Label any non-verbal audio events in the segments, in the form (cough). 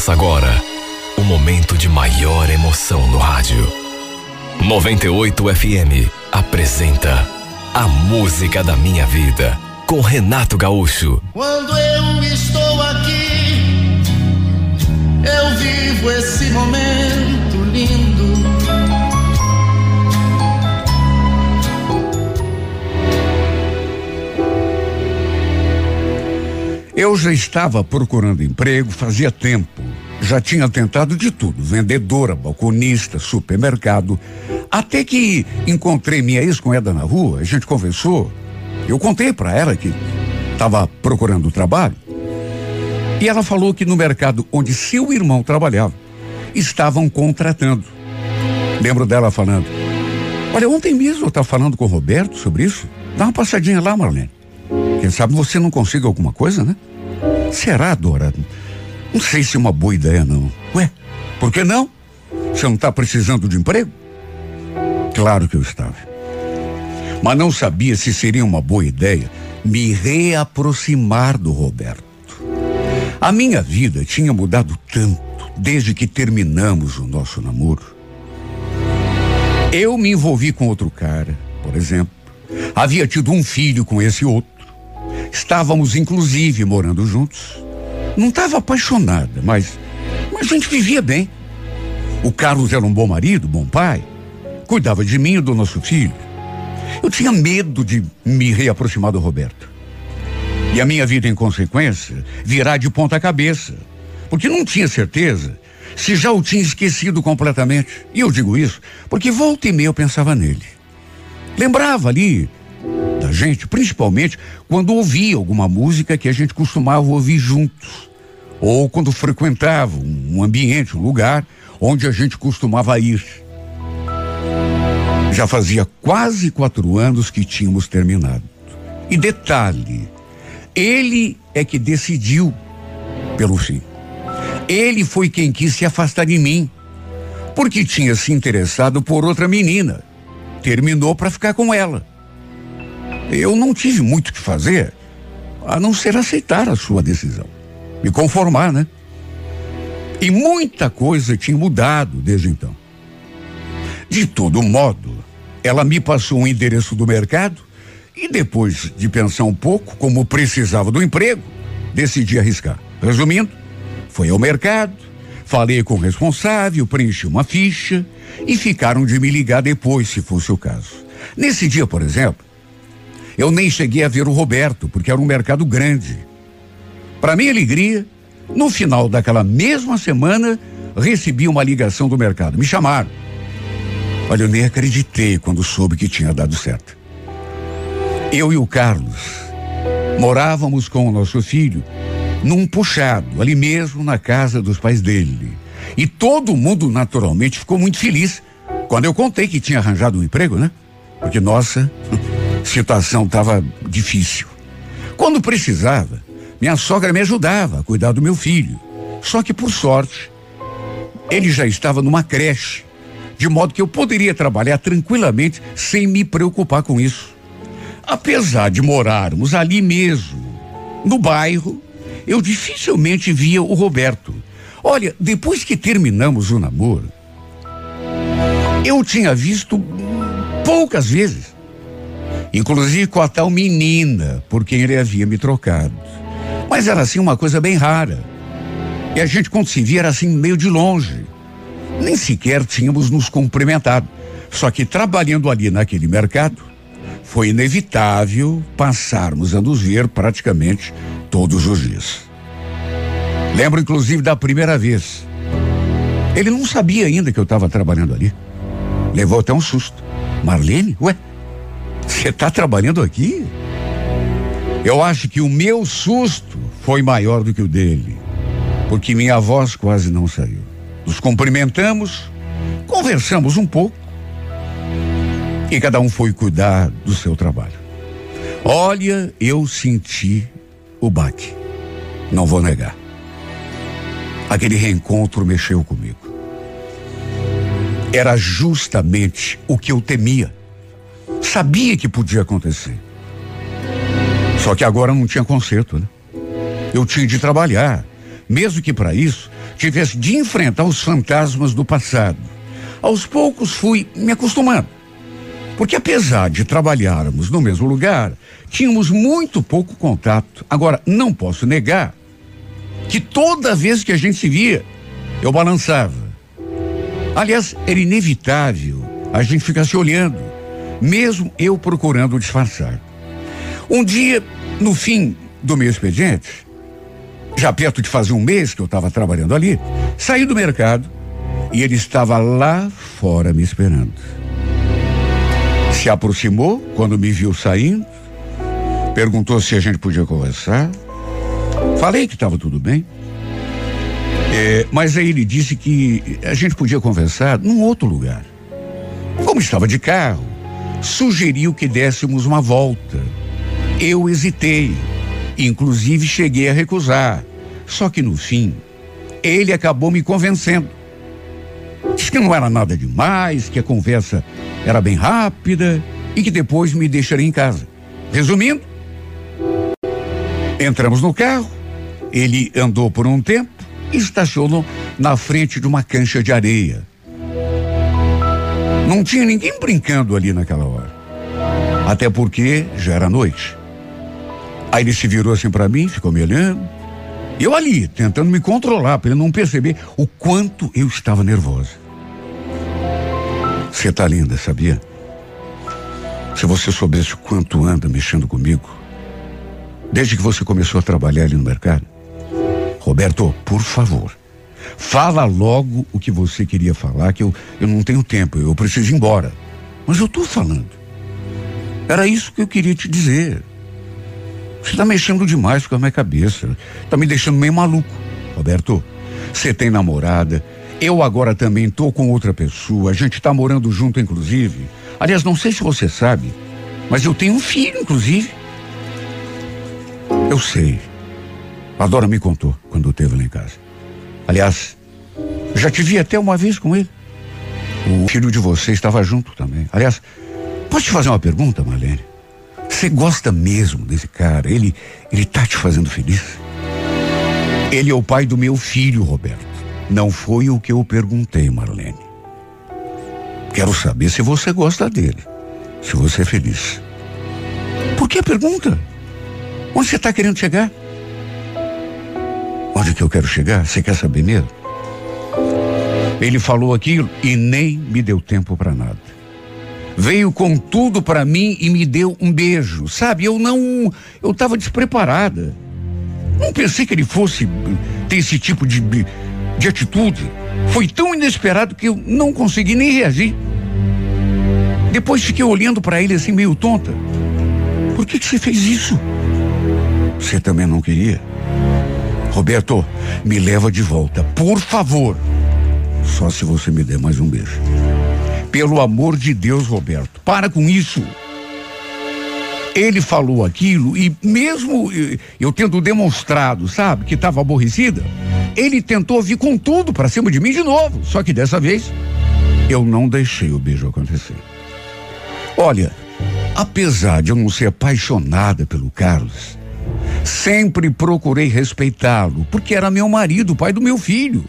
Começa agora o momento de maior emoção no rádio. 98 FM apresenta A Música da Minha Vida com Renato Gaúcho. Quando eu estou aqui, eu vivo esse momento lindo. Eu já estava procurando emprego fazia tempo. Já tinha tentado de tudo: vendedora, balconista, supermercado. Até que encontrei minha ex-cunhada na rua, a gente conversou. Eu contei para ela que estava procurando trabalho. E ela falou que no mercado onde seu irmão trabalhava, estavam contratando. Lembro dela falando: Olha, ontem mesmo eu estava falando com o Roberto sobre isso. Dá uma passadinha lá, Marlene. Quem sabe você não consiga alguma coisa, né? Será, Dora? Não sei se é uma boa ideia, não. Ué, por que não? Você não está precisando de emprego? Claro que eu estava. Mas não sabia se seria uma boa ideia me reaproximar do Roberto. A minha vida tinha mudado tanto desde que terminamos o nosso namoro. Eu me envolvi com outro cara, por exemplo. Havia tido um filho com esse outro. Estávamos, inclusive, morando juntos. Não estava apaixonada, mas, mas a gente vivia bem. O Carlos era um bom marido, bom pai. Cuidava de mim e do nosso filho. Eu tinha medo de me reaproximar do Roberto. E a minha vida, em consequência, virar de ponta cabeça. Porque não tinha certeza se já o tinha esquecido completamente. E eu digo isso porque volta e meia eu pensava nele. Lembrava ali da gente, principalmente quando ouvia alguma música que a gente costumava ouvir juntos. Ou quando frequentava um ambiente, um lugar onde a gente costumava ir. Já fazia quase quatro anos que tínhamos terminado. E detalhe, ele é que decidiu pelo fim. Ele foi quem quis se afastar de mim, porque tinha se interessado por outra menina. Terminou para ficar com ela. Eu não tive muito o que fazer, a não ser aceitar a sua decisão. Me conformar, né? E muita coisa tinha mudado desde então. De todo modo, ela me passou o um endereço do mercado e depois de pensar um pouco, como precisava do emprego, decidi arriscar. Resumindo, foi ao mercado, falei com o responsável, preenchi uma ficha e ficaram de me ligar depois, se fosse o caso. Nesse dia, por exemplo, eu nem cheguei a ver o Roberto, porque era um mercado grande. Para minha alegria, no final daquela mesma semana, recebi uma ligação do mercado. Me chamaram. Olha, eu nem acreditei quando soube que tinha dado certo. Eu e o Carlos morávamos com o nosso filho num puxado, ali mesmo na casa dos pais dele. E todo mundo naturalmente ficou muito feliz quando eu contei que tinha arranjado um emprego, né? Porque, nossa, (laughs) situação estava difícil. Quando precisava, minha sogra me ajudava a cuidar do meu filho. Só que, por sorte, ele já estava numa creche, de modo que eu poderia trabalhar tranquilamente sem me preocupar com isso. Apesar de morarmos ali mesmo, no bairro, eu dificilmente via o Roberto. Olha, depois que terminamos o namoro, eu tinha visto poucas vezes. Inclusive com a tal menina por quem ele havia me trocado. Mas era assim uma coisa bem rara. E a gente, quando se via, era assim meio de longe. Nem sequer tínhamos nos cumprimentado. Só que trabalhando ali naquele mercado, foi inevitável passarmos a nos ver praticamente todos os dias. Lembro inclusive da primeira vez. Ele não sabia ainda que eu estava trabalhando ali. Levou até um susto. Marlene? Ué, você está trabalhando aqui? Eu acho que o meu susto foi maior do que o dele, porque minha voz quase não saiu. Nos cumprimentamos, conversamos um pouco e cada um foi cuidar do seu trabalho. Olha, eu senti o baque. Não vou negar. Aquele reencontro mexeu comigo. Era justamente o que eu temia. Sabia que podia acontecer. Só que agora não tinha conserto, né? Eu tinha de trabalhar. mesmo que para isso tivesse de enfrentar os fantasmas do passado. Aos poucos fui me acostumando. Porque apesar de trabalharmos no mesmo lugar, tínhamos muito pouco contato. Agora, não posso negar que toda vez que a gente se via, eu balançava. Aliás, era inevitável a gente ficar se olhando, mesmo eu procurando disfarçar. Um dia, no fim do meu expediente, já perto de fazer um mês que eu estava trabalhando ali, saí do mercado e ele estava lá fora me esperando. Se aproximou quando me viu saindo, perguntou se a gente podia conversar. Falei que estava tudo bem. É, mas aí ele disse que a gente podia conversar num outro lugar. Como estava de carro, sugeriu que dessemos uma volta. Eu hesitei, inclusive cheguei a recusar. Só que no fim, ele acabou me convencendo. Disse que não era nada demais, que a conversa era bem rápida e que depois me deixaria em casa. Resumindo, entramos no carro, ele andou por um tempo e estacionou na frente de uma cancha de areia. Não tinha ninguém brincando ali naquela hora. Até porque já era noite. Aí ele se virou assim para mim, ficou me olhando. Eu ali, tentando me controlar, para ele não perceber o quanto eu estava nervosa. Você tá linda, sabia? Se você soubesse o quanto anda mexendo comigo, desde que você começou a trabalhar ali no mercado. Roberto, por favor, fala logo o que você queria falar, que eu, eu não tenho tempo, eu preciso ir embora. Mas eu tô falando. Era isso que eu queria te dizer. Você tá mexendo demais com a minha cabeça. Tá me deixando meio maluco. Roberto, você tem namorada, eu agora também tô com outra pessoa, a gente tá morando junto, inclusive. Aliás, não sei se você sabe, mas eu tenho um filho, inclusive. Eu sei. A Dora me contou quando teve lá em casa. Aliás, já te vi até uma vez com ele. O filho de você estava junto também. Aliás, posso te fazer uma pergunta, Marlene? Você gosta mesmo desse cara? Ele, ele tá te fazendo feliz? Ele é o pai do meu filho, Roberto. Não foi o que eu perguntei, Marlene. Quero saber se você gosta dele, se você é feliz. Por que a pergunta? Onde você está querendo chegar? Onde que eu quero chegar? Você quer saber mesmo? Ele falou aquilo e nem me deu tempo para nada. Veio com tudo para mim e me deu um beijo. Sabe, eu não. Eu estava despreparada. Não pensei que ele fosse ter esse tipo de de atitude foi tão inesperado que eu não consegui nem reagir. Depois fiquei olhando para ele assim meio tonta. Por que, que você fez isso? Você também não queria? Roberto, me leva de volta, por favor. Só se você me der mais um beijo. Pelo amor de Deus, Roberto, para com isso. Ele falou aquilo e mesmo eu tendo demonstrado, sabe, que estava aborrecida, ele tentou vir com tudo para cima de mim de novo. Só que dessa vez eu não deixei o beijo acontecer. Olha, apesar de eu não ser apaixonada pelo Carlos, sempre procurei respeitá-lo, porque era meu marido, pai do meu filho.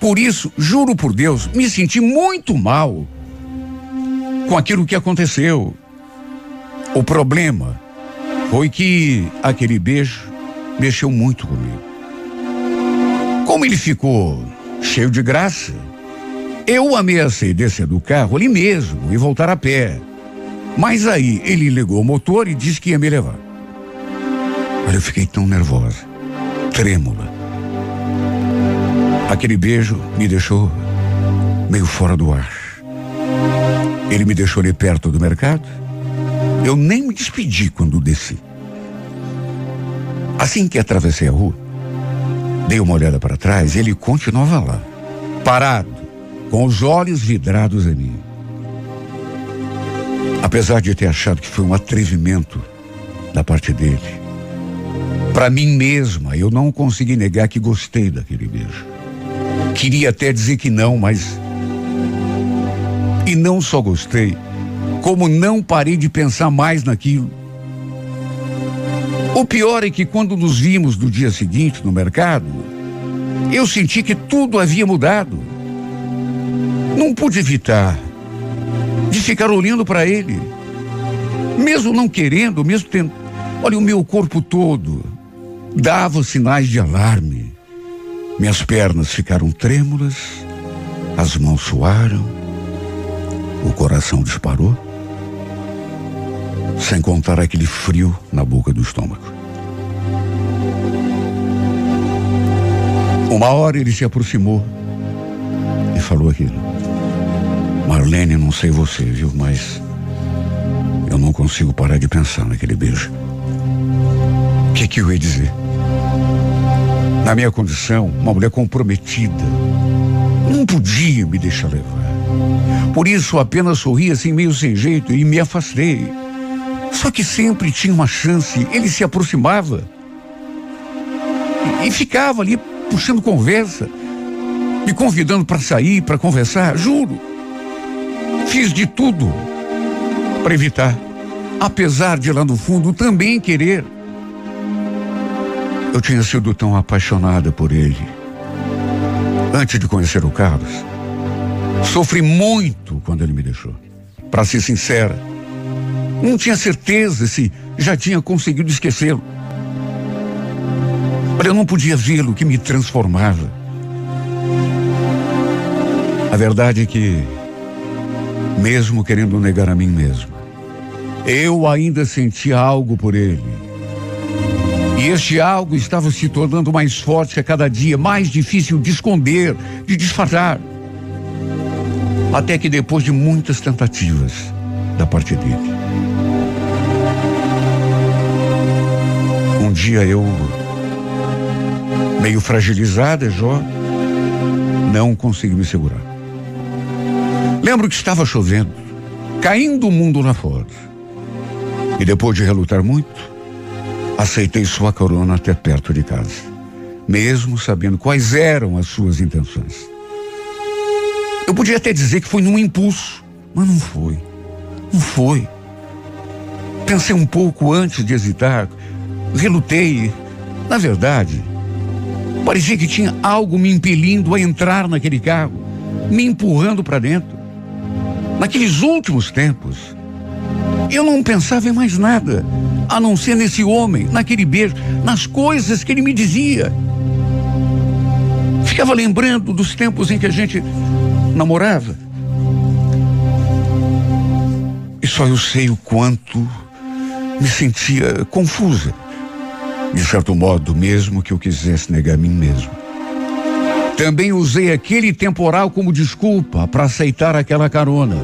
Por isso, juro por Deus, me senti muito mal com aquilo que aconteceu. O problema foi que aquele beijo mexeu muito comigo. Como ele ficou cheio de graça, eu ameacei descer do carro ali mesmo e voltar a pé. Mas aí ele ligou o motor e disse que ia me levar. Mas eu fiquei tão nervosa, trêmula. Aquele beijo me deixou meio fora do ar. Ele me deixou ali perto do mercado. Eu nem me despedi quando desci. Assim que atravessei a rua, Dei uma olhada para trás e ele continuava lá, parado, com os olhos vidrados em mim. Apesar de ter achado que foi um atrevimento da parte dele, para mim mesma, eu não consegui negar que gostei daquele beijo. Queria até dizer que não, mas. E não só gostei, como não parei de pensar mais naquilo. O pior é que quando nos vimos no dia seguinte no mercado, Eu senti que tudo havia mudado. Não pude evitar de ficar olhando para ele, mesmo não querendo, mesmo tendo. Olha, o meu corpo todo dava sinais de alarme. Minhas pernas ficaram trêmulas, as mãos suaram, o coração disparou, sem contar aquele frio na boca do estômago. Uma hora ele se aproximou e falou aquilo. Marlene, não sei você, viu, mas eu não consigo parar de pensar naquele beijo. O que, que eu ia dizer? Na minha condição, uma mulher comprometida, não podia me deixar levar. Por isso apenas sorri assim meio sem jeito e me afastei. Só que sempre tinha uma chance, ele se aproximava e, e ficava ali puxando conversa, me convidando para sair, para conversar, juro. Fiz de tudo para evitar, apesar de lá no fundo também querer. Eu tinha sido tão apaixonada por ele. Antes de conhecer o Carlos, sofri muito quando ele me deixou. Para ser sincera, não tinha certeza se já tinha conseguido esquecê-lo. Olha, eu não podia vê-lo que me transformava. A verdade é que, mesmo querendo negar a mim mesmo, eu ainda sentia algo por ele. E este algo estava se tornando mais forte a cada dia, mais difícil de esconder, de disfarçar. Até que depois de muitas tentativas da parte dele, um dia eu meio fragilizada, Jó, não consegui me segurar. Lembro que estava chovendo, caindo o mundo lá fora. E depois de relutar muito, aceitei sua corona até perto de casa, mesmo sabendo quais eram as suas intenções. Eu podia até dizer que foi num impulso, mas não foi. Não foi. Pensei um pouco antes de hesitar, relutei. Na verdade, Parecia que tinha algo me impelindo a entrar naquele carro, me empurrando para dentro. Naqueles últimos tempos, eu não pensava em mais nada, a não ser nesse homem, naquele beijo, nas coisas que ele me dizia. Ficava lembrando dos tempos em que a gente namorava. E só eu sei o quanto me sentia confusa de certo modo, mesmo que eu quisesse negar a mim mesmo. Também usei aquele temporal como desculpa para aceitar aquela carona,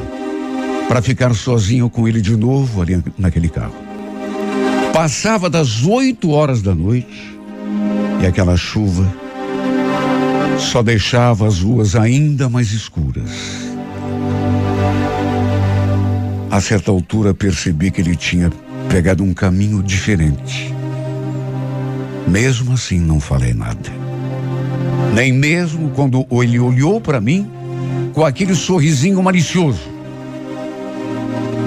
para ficar sozinho com ele de novo ali naquele carro. Passava das oito horas da noite e aquela chuva só deixava as ruas ainda mais escuras. A certa altura percebi que ele tinha pegado um caminho diferente. Mesmo assim, não falei nada. Nem mesmo quando ele olhou para mim com aquele sorrisinho malicioso.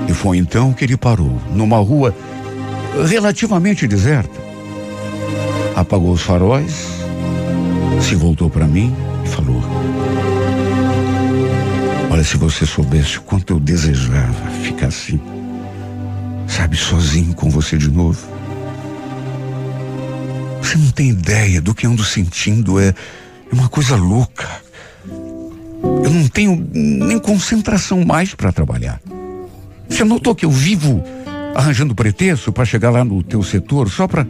E foi então que ele parou, numa rua relativamente deserta. Apagou os faróis, se voltou para mim e falou: Olha, se você soubesse o quanto eu desejava ficar assim, sabe, sozinho com você de novo. Você não tem ideia do que ando sentindo. É, é uma coisa louca. Eu não tenho nem concentração mais para trabalhar. Você notou que eu vivo arranjando pretexto para chegar lá no teu setor só para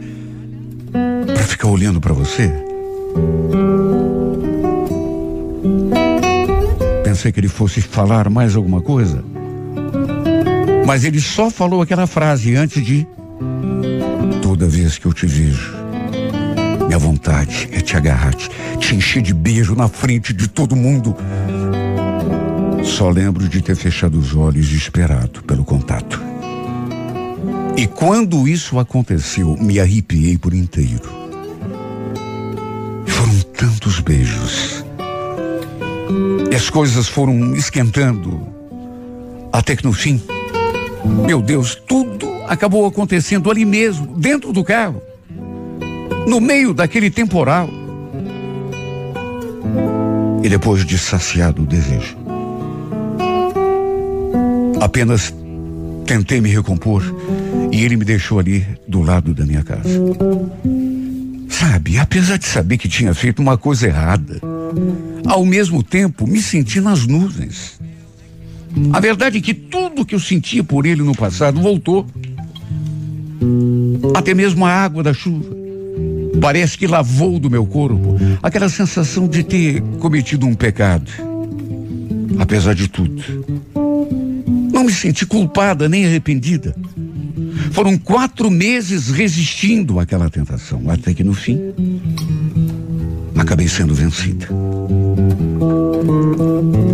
para ficar olhando para você? Pensei que ele fosse falar mais alguma coisa. Mas ele só falou aquela frase antes de toda vez que eu te vejo minha vontade é te agarrar, te, te encher de beijo na frente de todo mundo. Só lembro de ter fechado os olhos e esperado pelo contato. E quando isso aconteceu, me arrepiei por inteiro. Foram tantos beijos. E as coisas foram esquentando. Até que no fim, meu Deus, tudo acabou acontecendo ali mesmo, dentro do carro no meio daquele temporal. E depois de saciado o desejo, apenas tentei me recompor e ele me deixou ali do lado da minha casa. Sabe, apesar de saber que tinha feito uma coisa errada, ao mesmo tempo me senti nas nuvens. A verdade é que tudo que eu sentia por ele no passado voltou. Até mesmo a água da chuva. Parece que lavou do meu corpo aquela sensação de ter cometido um pecado. Apesar de tudo, não me senti culpada nem arrependida. Foram quatro meses resistindo àquela tentação, até que no fim acabei sendo vencida.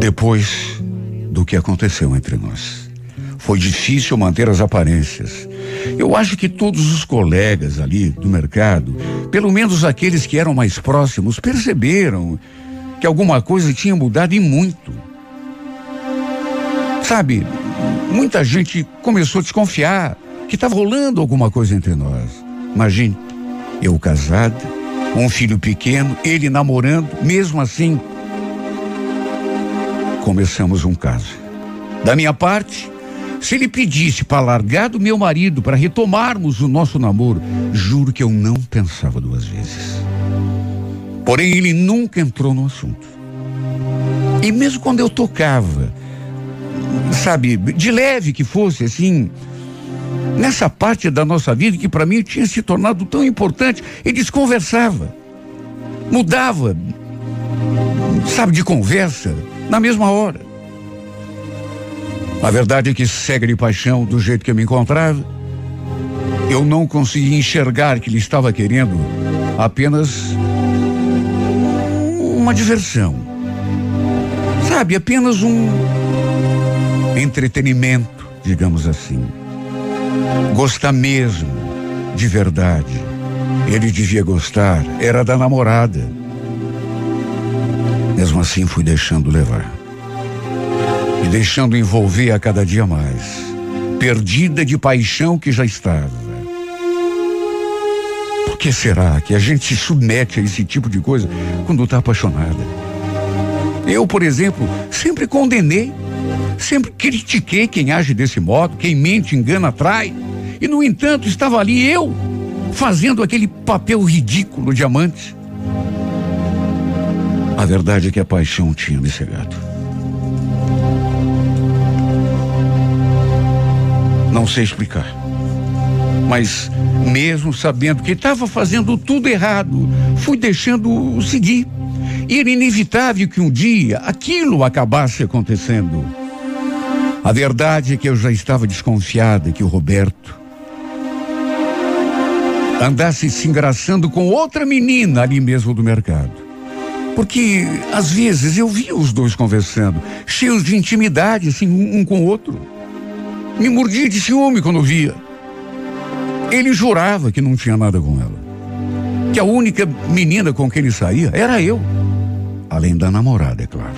Depois do que aconteceu entre nós, foi difícil manter as aparências. Eu acho que todos os colegas ali do mercado, pelo menos aqueles que eram mais próximos, perceberam que alguma coisa tinha mudado e muito. Sabe, muita gente começou a desconfiar que estava rolando alguma coisa entre nós. Imagine, eu casada, um filho pequeno, ele namorando, mesmo assim. Começamos um caso. Da minha parte, se ele pedisse para largar do meu marido para retomarmos o nosso namoro, juro que eu não pensava duas vezes. Porém, ele nunca entrou no assunto. E mesmo quando eu tocava, sabe, de leve que fosse, assim, nessa parte da nossa vida que para mim tinha se tornado tão importante, ele desconversava, mudava, sabe, de conversa, na mesma hora. A verdade é que cega de paixão do jeito que eu me encontrava, eu não conseguia enxergar que ele estava querendo apenas uma diversão. Sabe, apenas um entretenimento, digamos assim. Gostar mesmo, de verdade. Ele devia gostar, era da namorada. Mesmo assim, fui deixando levar. E deixando envolver a cada dia mais. Perdida de paixão que já estava. Por que será que a gente se submete a esse tipo de coisa quando está apaixonada? Eu, por exemplo, sempre condenei Sempre critiquei quem age desse modo, quem mente, engana, trai. E, no entanto, estava ali eu, fazendo aquele papel ridículo de amante. A verdade é que a paixão tinha me cegado. Não sei explicar. Mas, mesmo sabendo que estava fazendo tudo errado, fui deixando seguir. Era inevitável que um dia aquilo acabasse acontecendo. A verdade é que eu já estava desconfiada que o Roberto andasse se engraçando com outra menina ali mesmo do mercado. Porque, às vezes, eu via os dois conversando, cheios de intimidade, assim, um, com o outro. Me mordia de ciúme quando via. Ele jurava que não tinha nada com ela. Que a única menina com quem ele saía era eu. Além da namorada, é claro.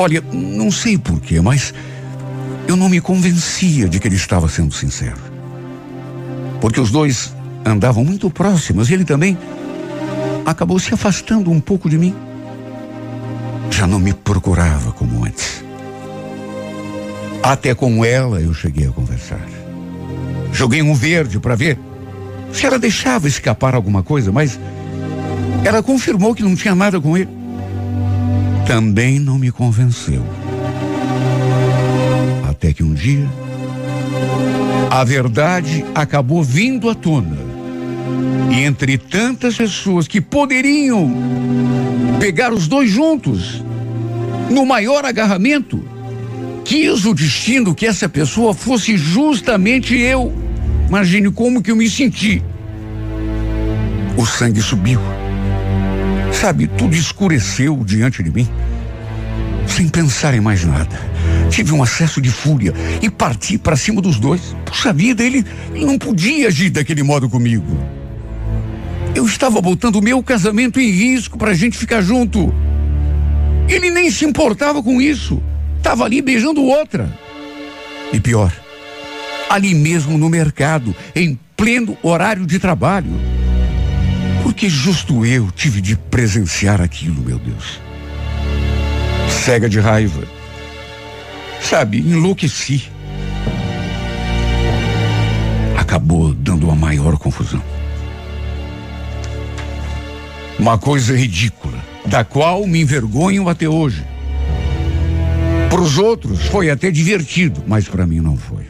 Olha, não sei porquê, mas eu não me convencia de que ele estava sendo sincero. Porque os dois andavam muito próximos e ele também acabou se afastando um pouco de mim. Já não me procurava como antes. Até com ela eu cheguei a conversar. Joguei um verde para ver se ela deixava escapar alguma coisa, mas ela confirmou que não tinha nada com ele também não me convenceu. Até que um dia, a verdade acabou vindo à tona. E entre tantas pessoas que poderiam pegar os dois juntos, no maior agarramento, quis o destino que essa pessoa fosse justamente eu. Imagine como que eu me senti. O sangue subiu. Sabe, tudo escureceu diante de mim. Sem pensar em mais nada. Tive um acesso de fúria e parti para cima dos dois. Puxa vida, ele, não podia agir daquele modo comigo. Eu estava botando o meu casamento em risco para a gente ficar junto. Ele nem se importava com isso. Estava ali beijando outra. E pior, ali mesmo no mercado, em pleno horário de trabalho. Porque justo eu tive de presenciar aquilo, meu Deus. cega de raiva. Sabe, enlouqueci. Acabou dando uma maior confusão. Uma coisa ridícula, da qual me envergonho até hoje. Para os outros foi até divertido, mas para mim não foi.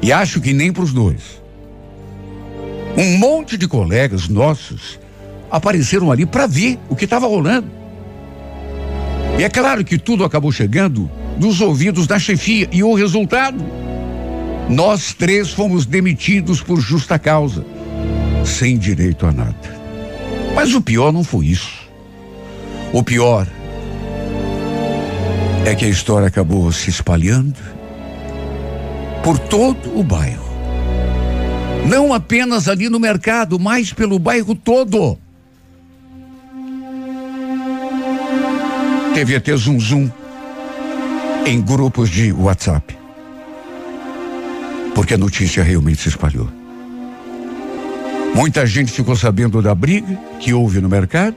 E acho que nem para os dois. Um monte de colegas nossos apareceram ali para ver o que estava rolando. E é claro que tudo acabou chegando nos ouvidos da chefia e o resultado? Nós três fomos demitidos por justa causa, sem direito a nada. Mas o pior não foi isso. O pior é que a história acabou se espalhando por todo o bairro. Não apenas ali no mercado, mas pelo bairro todo. Teve até zum zum em grupos de WhatsApp. Porque a notícia realmente se espalhou. Muita gente ficou sabendo da briga que houve no mercado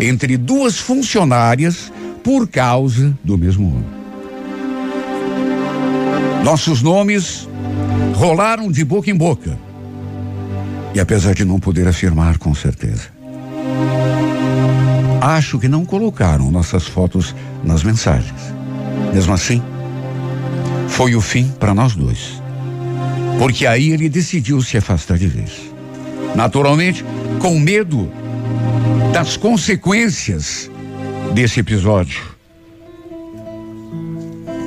entre duas funcionárias por causa do mesmo homem. Nossos nomes rolaram de boca em boca. E apesar de não poder afirmar com certeza, acho que não colocaram nossas fotos nas mensagens. Mesmo assim, foi o fim para nós dois. Porque aí ele decidiu se afastar de vez. Naturalmente, com medo das consequências desse episódio.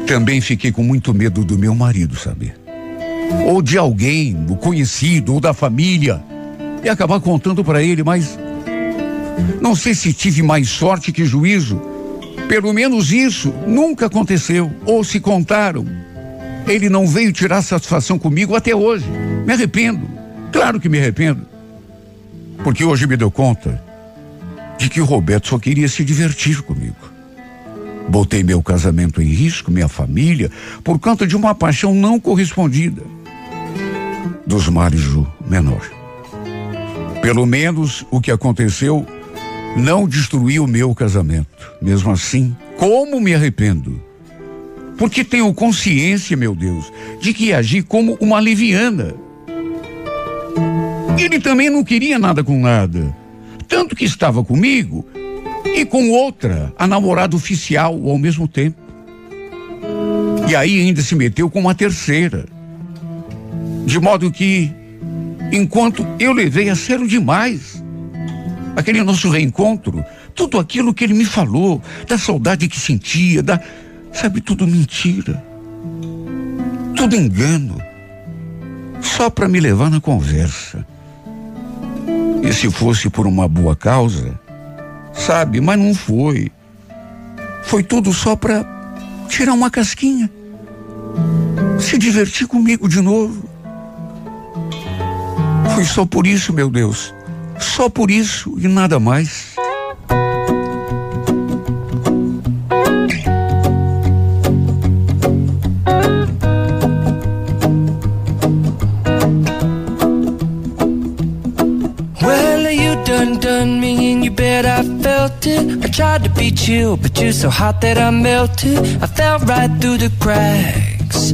Também fiquei com muito medo do meu marido, sabe? Ou de alguém, do conhecido ou da família, e acabar contando para ele, mas não sei se tive mais sorte que juízo. Pelo menos isso nunca aconteceu, ou se contaram. Ele não veio tirar satisfação comigo até hoje. Me arrependo. Claro que me arrependo. Porque hoje me deu conta de que o Roberto só queria se divertir comigo. Botei meu casamento em risco, minha família, por conta de uma paixão não correspondida. Dos males o menor. Pelo menos o que aconteceu não destruiu o meu casamento. Mesmo assim, como me arrependo? Porque tenho consciência, meu Deus, de que agi como uma leviana. Ele também não queria nada com nada. Tanto que estava comigo e com outra, a namorada oficial ao mesmo tempo. E aí ainda se meteu com uma terceira. De modo que, enquanto eu levei a sério demais aquele nosso reencontro, tudo aquilo que ele me falou, da saudade que sentia, da. Sabe, tudo mentira. Tudo engano. Só para me levar na conversa. E se fosse por uma boa causa, sabe? Mas não foi. Foi tudo só para tirar uma casquinha. Se divertir comigo de novo. Foi só por isso, meu Deus. Só por isso e nada mais. I tried to be chill, but you're so hot that I melted. I fell right through the cracks.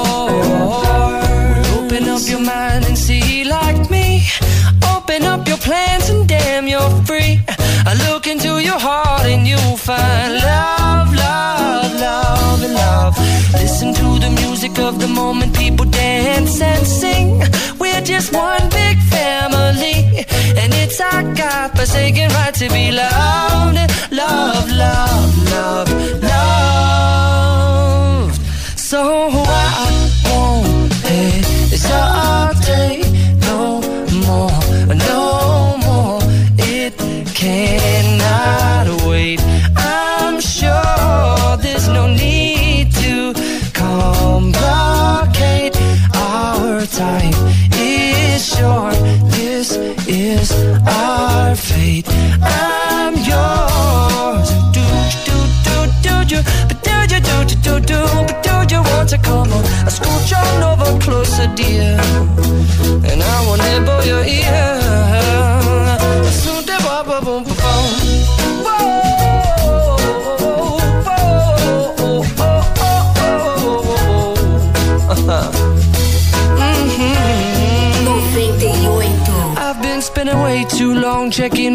Open up your mind and see like me. Open up your plans and damn, you're free. I look into your heart and you'll find love, love, love, love. Listen to the music of the moment, people dance and sing. We're just one big family, and it's our God-forsaken right to be loved, love, love, love, to come on? I scooch on over closer, dear, and I will nibble your ear.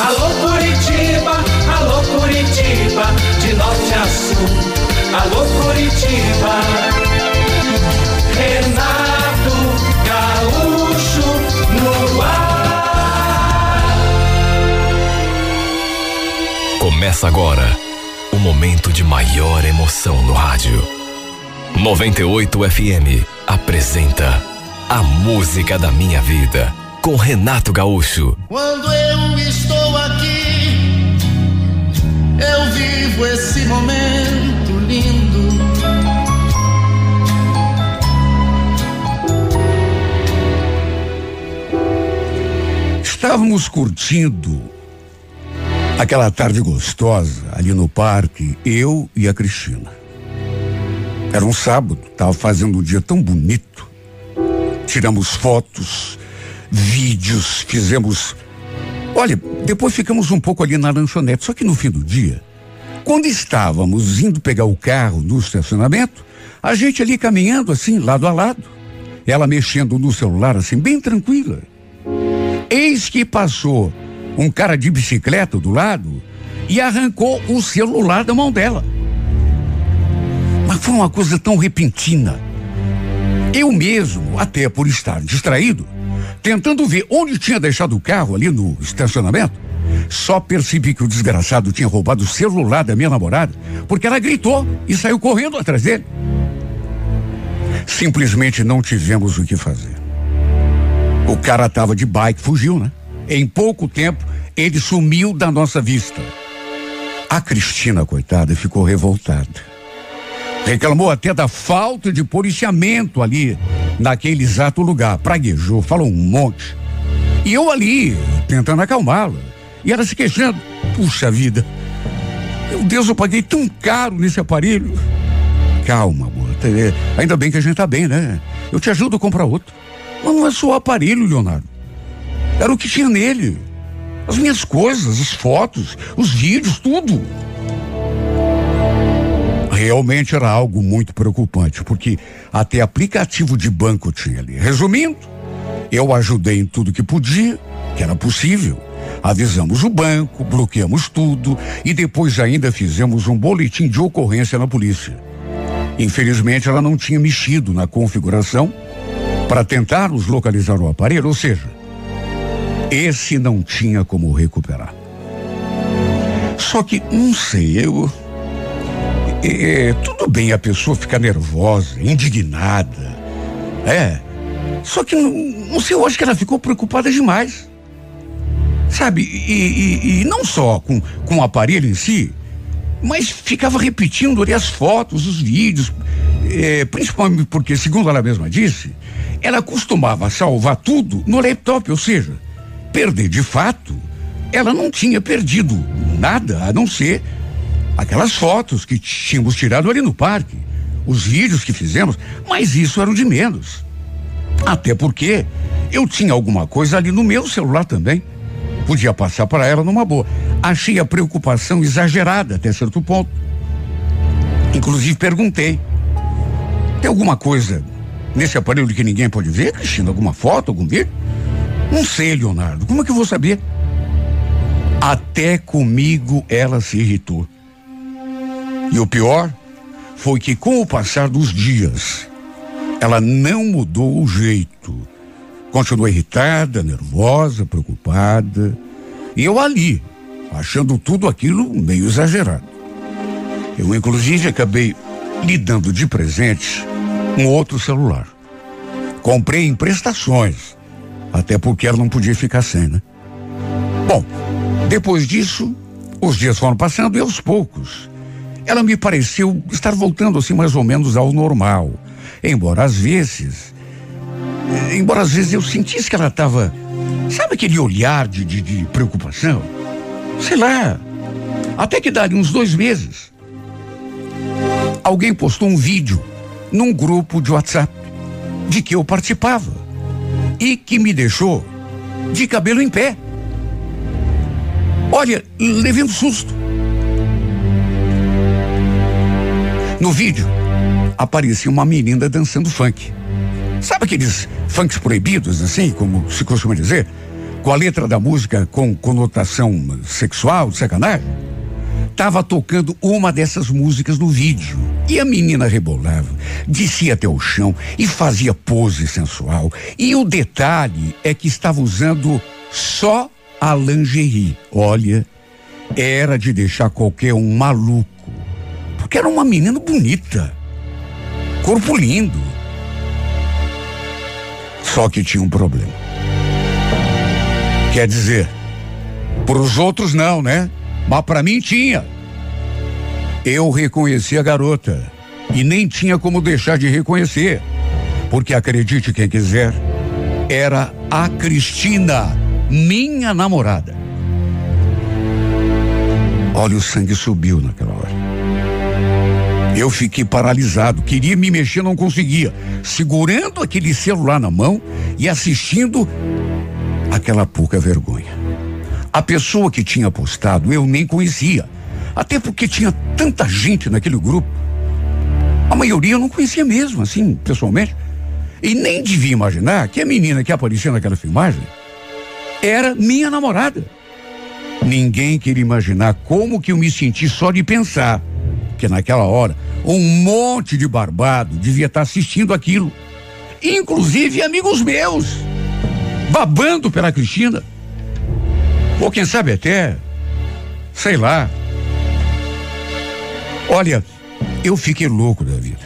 Alô Curitiba, alô Curitiba, de norte a sul. Alô Curitiba, Renato Gaúcho no ar. Começa agora o momento de maior emoção no rádio. 98 FM apresenta A Música da Minha Vida com Renato Gaúcho. Quando eu estou aqui, eu vivo esse momento lindo. Estávamos curtindo aquela tarde gostosa ali no parque, eu e a Cristina. Era um sábado, estava fazendo um dia tão bonito. Tiramos fotos, vídeos, fizemos. Olha, depois ficamos um pouco ali na lanchonete, só que no fim do dia, quando estávamos indo pegar o carro no estacionamento, a gente ali caminhando assim, lado a lado, ela mexendo no celular assim, bem tranquila. Eis que passou um cara de bicicleta do lado e arrancou o celular da mão dela. Mas foi uma coisa tão repentina. Eu mesmo, até por estar distraído, tentando ver onde tinha deixado o carro ali no estacionamento, só percebi que o desgraçado tinha roubado o celular da minha namorada, porque ela gritou e saiu correndo atrás dele. Simplesmente não tivemos o que fazer. O cara tava de bike, fugiu, né? Em pouco tempo, ele sumiu da nossa vista. A Cristina, coitada, ficou revoltada. Reclamou até da falta de policiamento ali, naquele exato lugar. Praguejou, falou um monte. E eu ali, tentando acalmá-la. E ela se queixando. Puxa vida. Meu Deus, eu paguei tão caro nesse aparelho. Calma, amor. Ainda bem que a gente tá bem, né? Eu te ajudo a comprar outro. Mas não é só o aparelho, Leonardo. Era o que tinha nele. As minhas coisas, as fotos, os vídeos, tudo. Realmente era algo muito preocupante, porque até aplicativo de banco tinha ali. Resumindo, eu ajudei em tudo que podia, que era possível. Avisamos o banco, bloqueamos tudo e depois ainda fizemos um boletim de ocorrência na polícia. Infelizmente, ela não tinha mexido na configuração para tentarmos localizar o aparelho, ou seja, esse não tinha como recuperar. Só que, não sei, eu. É, tudo bem a pessoa ficar nervosa, indignada. É. Só que, não, não sei, eu acho que ela ficou preocupada demais. Sabe? E, e, e não só com, com o aparelho em si, mas ficava repetindo ali as fotos, os vídeos. É, principalmente porque, segundo ela mesma disse, ela costumava salvar tudo no laptop, ou seja, perder de fato ela não tinha perdido nada a não ser aquelas fotos que tínhamos tirado ali no parque, os vídeos que fizemos, mas isso era o de menos. Até porque eu tinha alguma coisa ali no meu celular também. Podia passar para ela numa boa. Achei a preocupação exagerada até certo ponto. Inclusive perguntei: tem alguma coisa nesse aparelho que ninguém pode ver, Cristina? Alguma foto, algum vídeo? Não sei, Leonardo. Como é que eu vou saber? Até comigo ela se irritou. E o pior foi que, com o passar dos dias, ela não mudou o jeito. Continuou irritada, nervosa, preocupada. E eu ali, achando tudo aquilo meio exagerado. Eu, inclusive, acabei lhe dando de presente um outro celular. Comprei em prestações, até porque ela não podia ficar sem, né? Bom, depois disso, os dias foram passando e aos poucos ela me pareceu estar voltando assim mais ou menos ao normal. Embora às vezes, embora às vezes eu sentisse que ela estava, sabe aquele olhar de, de, de, preocupação? Sei lá, até que dali uns dois meses, alguém postou um vídeo num grupo de WhatsApp de que eu participava e que me deixou de cabelo em pé. Olha, levei um susto. No vídeo, aparecia uma menina dançando funk. Sabe aqueles funks proibidos, assim, como se costuma dizer? Com a letra da música com conotação sexual, sacanagem? Tava tocando uma dessas músicas no vídeo. E a menina rebolava, descia até o chão e fazia pose sensual. E o detalhe é que estava usando só a lingerie. Olha, era de deixar qualquer um maluco porque era uma menina bonita, corpo lindo. Só que tinha um problema. Quer dizer, para os outros não, né? Mas para mim tinha. Eu reconheci a garota e nem tinha como deixar de reconhecer, porque acredite quem quiser, era a Cristina, minha namorada. Olha, o sangue subiu naquela. Eu fiquei paralisado, queria me mexer, não conseguia. Segurando aquele celular na mão e assistindo aquela pouca vergonha. A pessoa que tinha postado eu nem conhecia, até porque tinha tanta gente naquele grupo. A maioria eu não conhecia mesmo, assim, pessoalmente. E nem devia imaginar que a menina que aparecia naquela filmagem era minha namorada. Ninguém queria imaginar como que eu me senti só de pensar que naquela hora um monte de barbado devia estar assistindo aquilo. Inclusive amigos meus, babando pela Cristina. Ou quem sabe até, sei lá. Olha, eu fiquei louco da vida,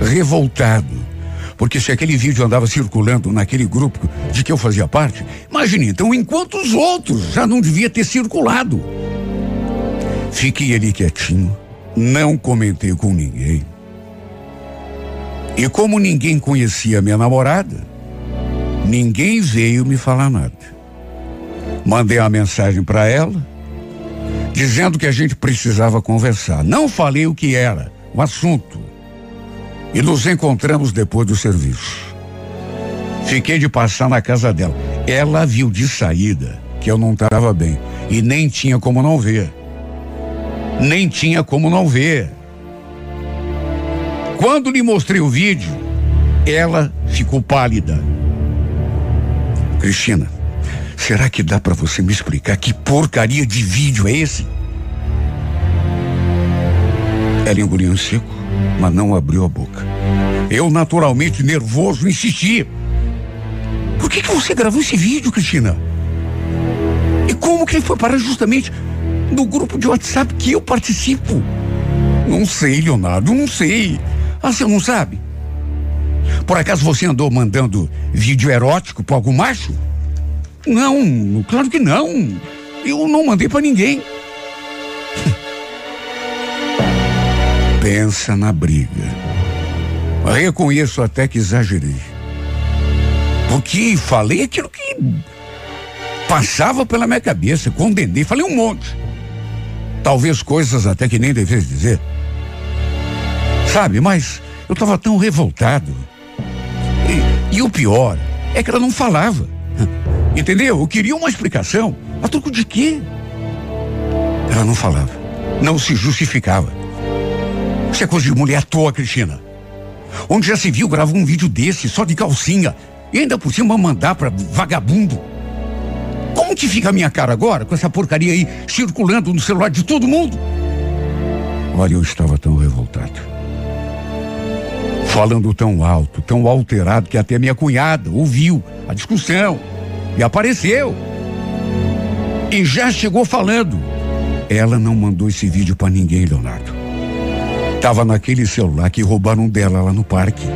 revoltado. Porque se aquele vídeo andava circulando naquele grupo de que eu fazia parte, imagine então enquanto os outros já não devia ter circulado. Fiquei ali quietinho, não comentei com ninguém. E como ninguém conhecia minha namorada, ninguém veio me falar nada. Mandei uma mensagem para ela, dizendo que a gente precisava conversar. Não falei o que era, o assunto. E nos encontramos depois do serviço. Fiquei de passar na casa dela. Ela viu de saída que eu não estava bem e nem tinha como não ver nem tinha como não ver. Quando lhe mostrei o vídeo, ela ficou pálida. Cristina, será que dá para você me explicar que porcaria de vídeo é esse? Ela engoliu um seco, mas não abriu a boca. Eu, naturalmente nervoso, insisti. Por que, que você gravou esse vídeo, Cristina? E como que ele foi parar justamente do grupo de WhatsApp que eu participo. Não sei, Leonardo, não sei. Ah, você não sabe? Por acaso você andou mandando vídeo erótico para algum macho? Não, claro que não. Eu não mandei para ninguém. (laughs) Pensa na briga. Reconheço até que exagerei. Porque falei aquilo que Passava pela minha cabeça, condenei, falei um monte. Talvez coisas até que nem devesse dizer. Sabe, mas eu estava tão revoltado. E, e o pior é que ela não falava. Entendeu? Eu queria uma explicação. A troco de quê? Ela não falava. Não se justificava. Isso é coisa de mulher à toa, Cristina. Onde já se viu gravar um vídeo desse, só de calcinha, e ainda por cima mandar pra vagabundo. Que fica a minha cara agora, com essa porcaria aí circulando no celular de todo mundo? Olha, eu estava tão revoltado. Falando tão alto, tão alterado, que até minha cunhada ouviu a discussão e apareceu. E já chegou falando. Ela não mandou esse vídeo para ninguém, Leonardo. Tava naquele celular que roubaram dela lá no parque.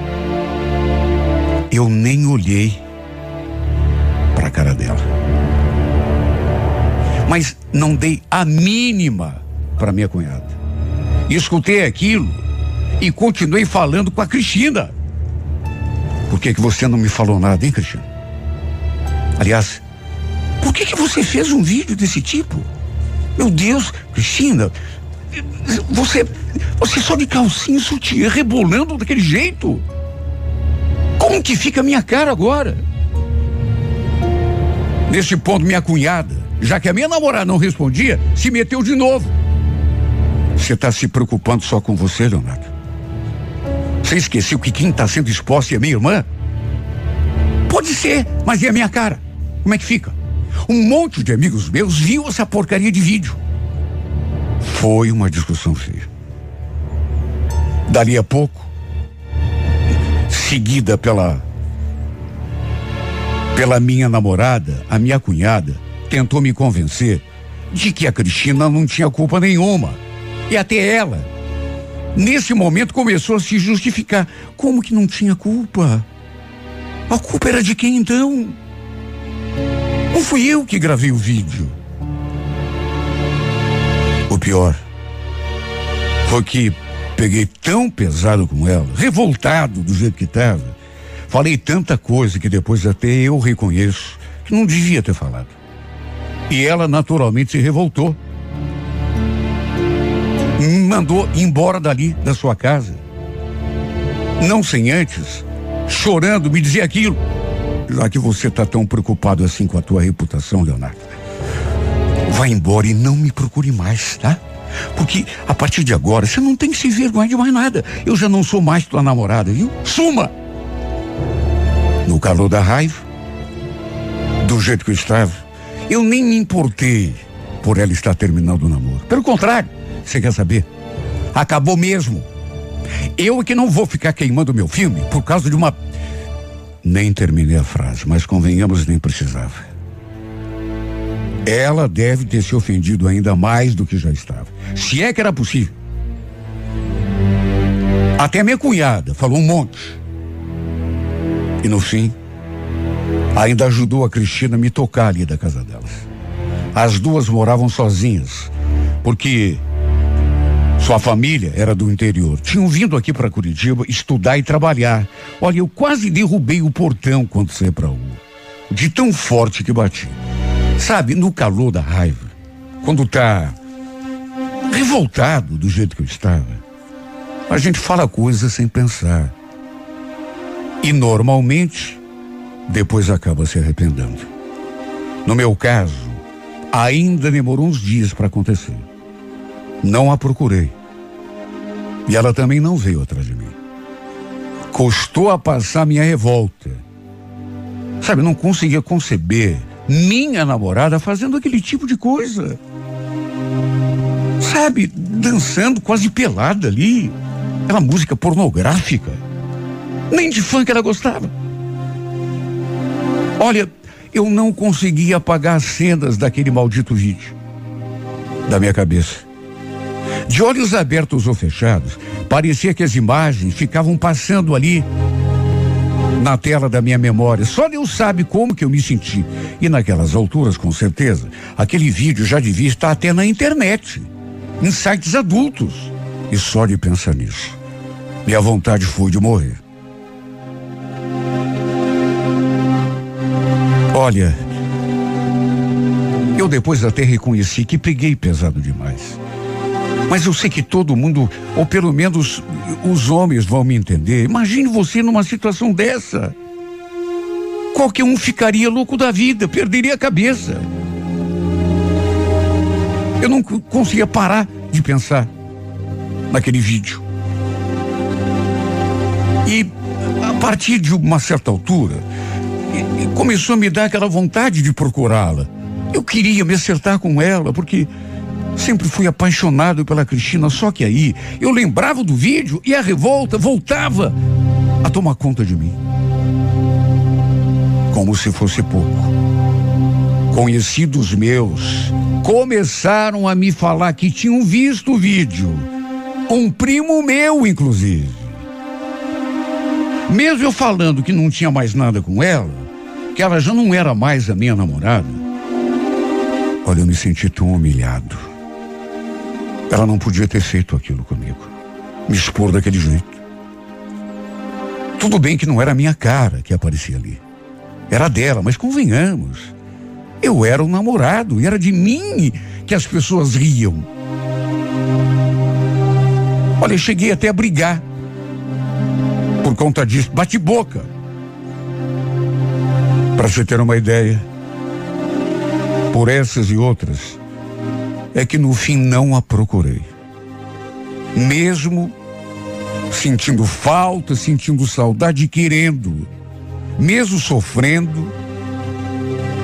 Eu nem olhei para a cara dela. Mas não dei a mínima para minha cunhada. Escutei aquilo e continuei falando com a Cristina. Por que que você não me falou nada, hein, Cristina? Aliás, por que que você fez um vídeo desse tipo? Meu Deus, Cristina, você, você só de calcinha sutiã rebolando daquele jeito? Como que fica a minha cara agora? Nesse ponto, minha cunhada, já que a minha namorada não respondia, se meteu de novo. Você está se preocupando só com você, Leonardo? Você esqueceu que quem está sendo exposta é minha irmã? Pode ser, mas e a minha cara? Como é que fica? Um monte de amigos meus viu essa porcaria de vídeo. Foi uma discussão feia. Dali a pouco, seguida pela pela minha namorada, a minha cunhada tentou me convencer de que a Cristina não tinha culpa nenhuma. E até ela, nesse momento, começou a se justificar. Como que não tinha culpa? A culpa era de quem então? Não fui eu que gravei o vídeo. O pior foi que peguei tão pesado com ela, revoltado do jeito que estava. Falei tanta coisa que depois até eu reconheço que não devia ter falado. E ela naturalmente se revoltou. Mandou embora dali, da sua casa. Não sem antes, chorando, me dizer aquilo. Já que você está tão preocupado assim com a tua reputação, Leonardo, vai embora e não me procure mais, tá? Porque a partir de agora você não tem que se vergonhar de mais nada. Eu já não sou mais tua namorada, viu? Suma! No calor da raiva, do jeito que eu estava, eu nem me importei por ela estar terminando o namoro. Pelo contrário, você quer saber? Acabou mesmo. Eu é que não vou ficar queimando meu filme por causa de uma nem terminei a frase, mas convenhamos, nem precisava. Ela deve ter se ofendido ainda mais do que já estava. Se é que era possível. Até minha cunhada falou um monte. E no fim, ainda ajudou a Cristina a me tocar ali da casa delas. As duas moravam sozinhas, porque sua família era do interior. Tinham vindo aqui para Curitiba estudar e trabalhar. Olha, eu quase derrubei o portão quando saí para a rua. De tão forte que bati. Sabe, no calor da raiva, quando tá revoltado do jeito que eu estava, a gente fala coisas sem pensar. E normalmente, depois acaba se arrependendo. No meu caso, ainda demorou uns dias para acontecer. Não a procurei. E ela também não veio atrás de mim. Custou a passar minha revolta. Sabe, não conseguia conceber minha namorada fazendo aquele tipo de coisa. Sabe, dançando quase pelada ali. Aquela música pornográfica. Nem de funk ela gostava. Olha, eu não conseguia apagar as cenas daquele maldito vídeo da minha cabeça. De olhos abertos ou fechados, parecia que as imagens ficavam passando ali na tela da minha memória. Só Deus sabe como que eu me senti. E naquelas alturas, com certeza, aquele vídeo já devia estar até na internet, em sites adultos. E só de pensar nisso, minha vontade foi de morrer. Olha, Eu depois até reconheci que peguei pesado demais. Mas eu sei que todo mundo, ou pelo menos os homens, vão me entender. Imagine você numa situação dessa. Qualquer um ficaria louco da vida, perderia a cabeça. Eu não conseguia parar de pensar naquele vídeo. E a partir de uma certa altura, começou a me dar aquela vontade de procurá-la. Eu queria me acertar com ela, porque sempre fui apaixonado pela Cristina, só que aí eu lembrava do vídeo e a revolta voltava a tomar conta de mim. Como se fosse pouco. Conhecidos meus começaram a me falar que tinham visto o vídeo. Um primo meu, inclusive. Mesmo eu falando que não tinha mais nada com ela, que ela já não era mais a minha namorada, olha, eu me senti tão humilhado. Ela não podia ter feito aquilo comigo. Me expor daquele jeito. Tudo bem que não era a minha cara que aparecia ali. Era dela, mas convenhamos. Eu era o namorado e era de mim que as pessoas riam. Olha, eu cheguei até a brigar. Por conta disso, bate boca. Para você ter uma ideia, por essas e outras, é que no fim não a procurei. Mesmo sentindo falta, sentindo saudade, querendo, mesmo sofrendo,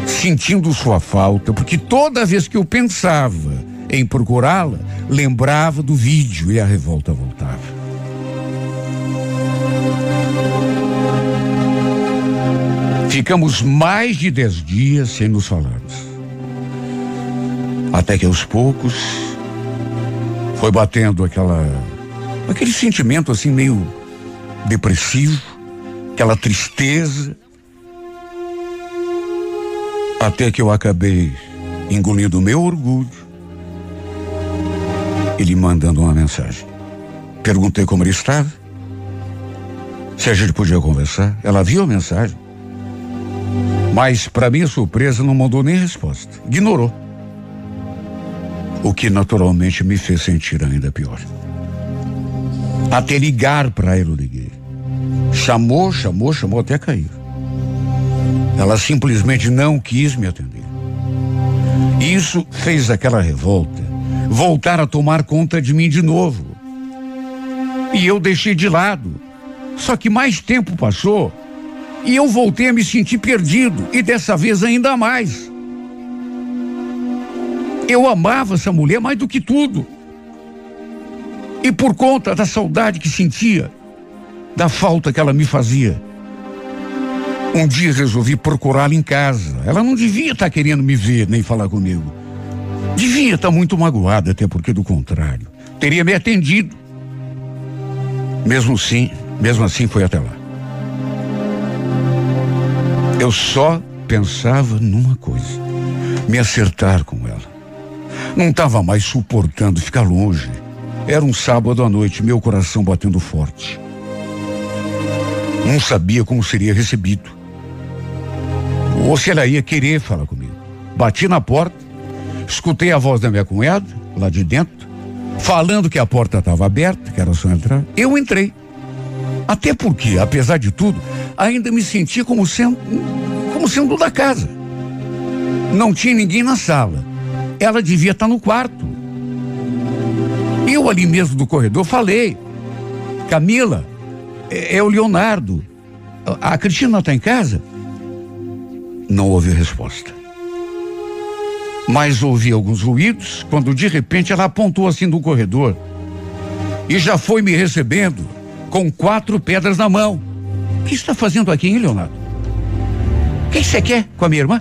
sentindo sua falta, porque toda vez que eu pensava em procurá-la, lembrava do vídeo e a revolta voltava. Ficamos mais de dez dias sem nos falarmos. Até que aos poucos foi batendo aquela aquele sentimento assim meio depressivo, aquela tristeza, até que eu acabei engolindo o meu orgulho e lhe mandando uma mensagem. Perguntei como ele estava, se a gente podia conversar. Ela viu a mensagem, mas, para minha surpresa, não mandou nem resposta. Ignorou. O que naturalmente me fez sentir ainda pior. Até ligar para ela eu liguei. Chamou, chamou, chamou até cair. Ela simplesmente não quis me atender. Isso fez aquela revolta voltar a tomar conta de mim de novo. E eu deixei de lado. Só que mais tempo passou e eu voltei a me sentir perdido e dessa vez ainda mais. Eu amava essa mulher mais do que tudo. E por conta da saudade que sentia, da falta que ela me fazia, um dia resolvi procurá-la em casa. Ela não devia estar tá querendo me ver nem falar comigo. Devia estar tá muito magoada, até porque do contrário, teria me atendido. Mesmo assim, mesmo assim foi até lá. Eu só pensava numa coisa: me acertar com ela. Não estava mais suportando ficar longe. Era um sábado à noite, meu coração batendo forte. Não sabia como seria recebido ou se ela ia querer falar comigo. Bati na porta, escutei a voz da minha cunhada, lá de dentro, falando que a porta estava aberta, que era só entrar. Eu entrei. Até porque, apesar de tudo, ainda me sentia como sendo, como sendo da casa. Não tinha ninguém na sala. Ela devia estar no quarto. Eu ali mesmo do corredor falei, Camila, é, é o Leonardo. A, a Cristina está em casa? Não houve resposta. Mas ouvi alguns ruídos quando de repente ela apontou assim no corredor e já foi me recebendo com quatro pedras na mão. O que está fazendo aqui, hein, Leonardo? O que você quer com a minha irmã?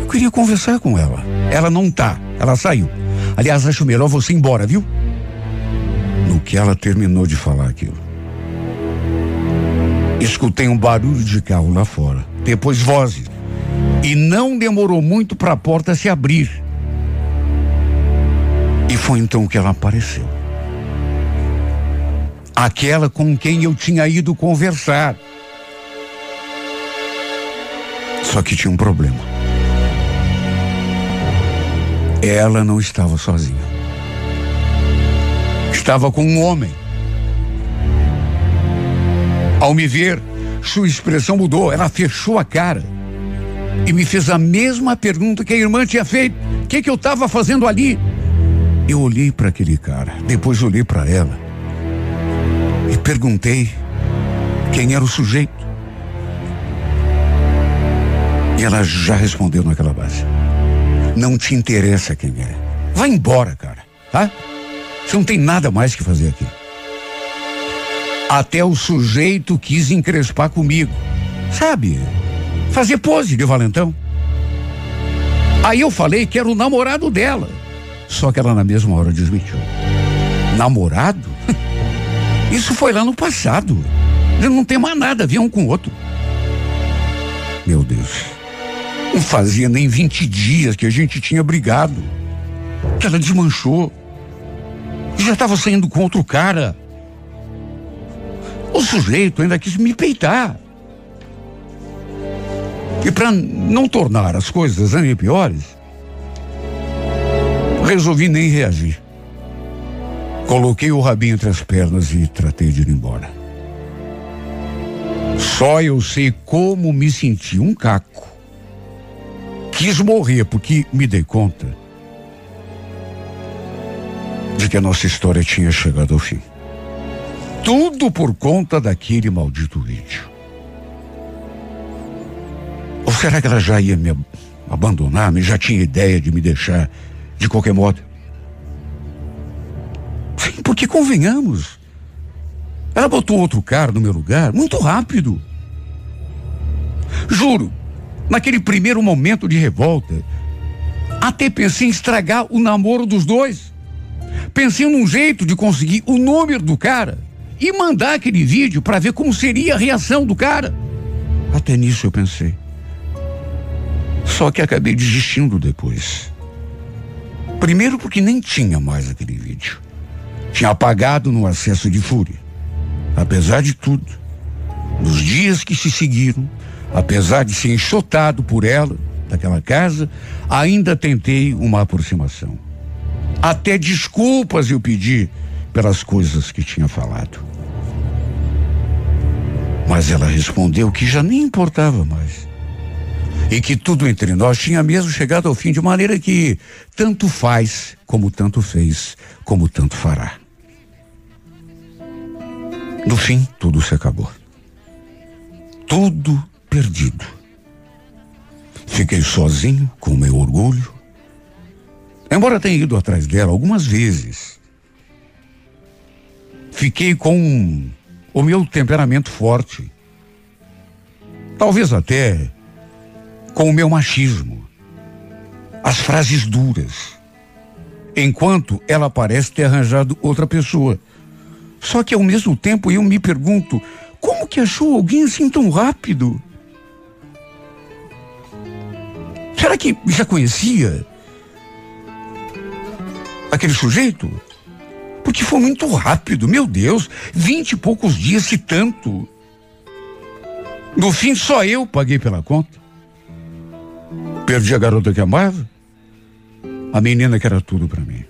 Eu queria conversar com ela. Ela não tá, ela saiu. Aliás, acho melhor você ir embora, viu? No que ela terminou de falar aquilo, escutei um barulho de carro lá fora depois vozes. E não demorou muito para a porta se abrir. E foi então que ela apareceu. Aquela com quem eu tinha ido conversar. Só que tinha um problema. ela não estava sozinha. Estava com um homem. Ao me ver, sua expressão mudou, ela fechou a cara e me fez a mesma pergunta que a irmã tinha feito: o que, que eu estava fazendo ali? Eu olhei para aquele cara, depois olhei para ela perguntei quem era o sujeito. E ela já respondeu naquela base. Não te interessa quem é. Vai embora, cara, tá? Você não tem nada mais que fazer aqui. Até o sujeito quis encrespar comigo. Sabe? Fazer pose de valentão. Aí eu falei que era o namorado dela. Só que ela na mesma hora desmentiu. Namorado? Isso foi lá no passado. Já não tem mais nada a ver um com o outro. Meu Deus. Não fazia nem 20 dias que a gente tinha brigado. Que ela desmanchou. E já estava saindo com outro cara. O sujeito ainda quis me peitar. E para não tornar as coisas ainda piores, resolvi nem reagir. Coloquei o rabinho entre as pernas e tratei de ir embora. Só eu sei como me senti um caco. Quis morrer porque me dei conta de que a nossa história tinha chegado ao fim. Tudo por conta daquele maldito vídeo. Ou será que ela já ia me abandonar, já tinha ideia de me deixar de qualquer modo? Porque convenhamos. Ela botou outro cara no meu lugar muito rápido. Juro, naquele primeiro momento de revolta, até pensei em estragar o namoro dos dois. Pensei num jeito de conseguir o número do cara e mandar aquele vídeo para ver como seria a reação do cara. Até nisso eu pensei. Só que acabei desistindo depois. Primeiro porque nem tinha mais aquele vídeo. Tinha apagado no acesso de fúria. Apesar de tudo, nos dias que se seguiram, apesar de ser enxotado por ela, daquela casa, ainda tentei uma aproximação. Até desculpas eu pedi pelas coisas que tinha falado. Mas ela respondeu que já nem importava mais. E que tudo entre nós tinha mesmo chegado ao fim de maneira que tanto faz, como tanto fez, como tanto fará. No fim, tudo se acabou. Tudo perdido. Fiquei sozinho, com meu orgulho. Embora tenha ido atrás dela algumas vezes, fiquei com o meu temperamento forte. Talvez até com o meu machismo. As frases duras. Enquanto ela parece ter arranjado outra pessoa. Só que ao mesmo tempo eu me pergunto, como que achou alguém assim tão rápido? Será que já conhecia aquele sujeito? Porque foi muito rápido, meu Deus, vinte e poucos dias, se tanto. No fim, só eu paguei pela conta. Perdi a garota que amava, a menina que era tudo para mim.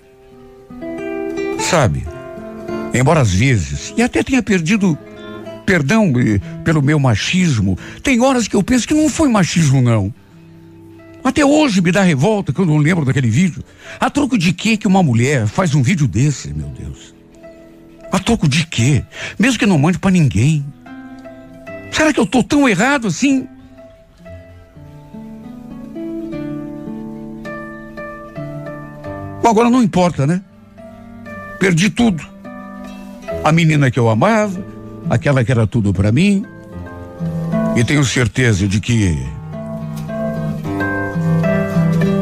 Sabe, embora às vezes, e até tenha perdido perdão eh, pelo meu machismo, tem horas que eu penso que não foi machismo, não. Até hoje me dá revolta quando eu lembro daquele vídeo. A troco de quê que uma mulher faz um vídeo desse, meu Deus? A troco de quê? Mesmo que não mande para ninguém. Será que eu tô tão errado assim? Bom, agora não importa, né? Perdi tudo. A menina que eu amava, aquela que era tudo para mim. E tenho certeza de que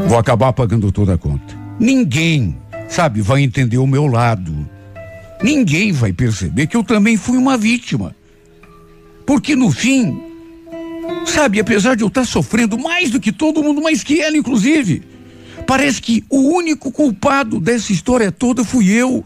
vou acabar pagando toda a conta. Ninguém, sabe, vai entender o meu lado. Ninguém vai perceber que eu também fui uma vítima. Porque no fim, sabe, apesar de eu estar sofrendo mais do que todo mundo, mais que ela, inclusive, parece que o único culpado dessa história toda fui eu.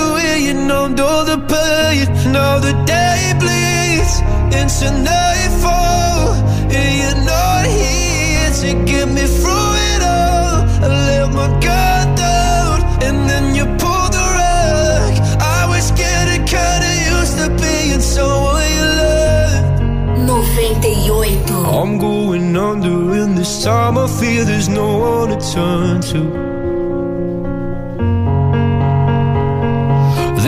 way you numbed all the pain. Now the day bleeds into nightfall, and you're not here to get me through it all. I let my guard down, and then you pulled the rug. I was getting kinda used to being someone you loved. 98. I'm going under, and this time I feel there's no one to turn to.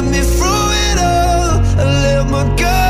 get me through it all. I let my guard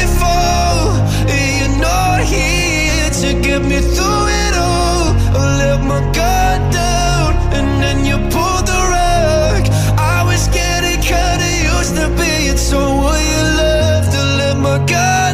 good.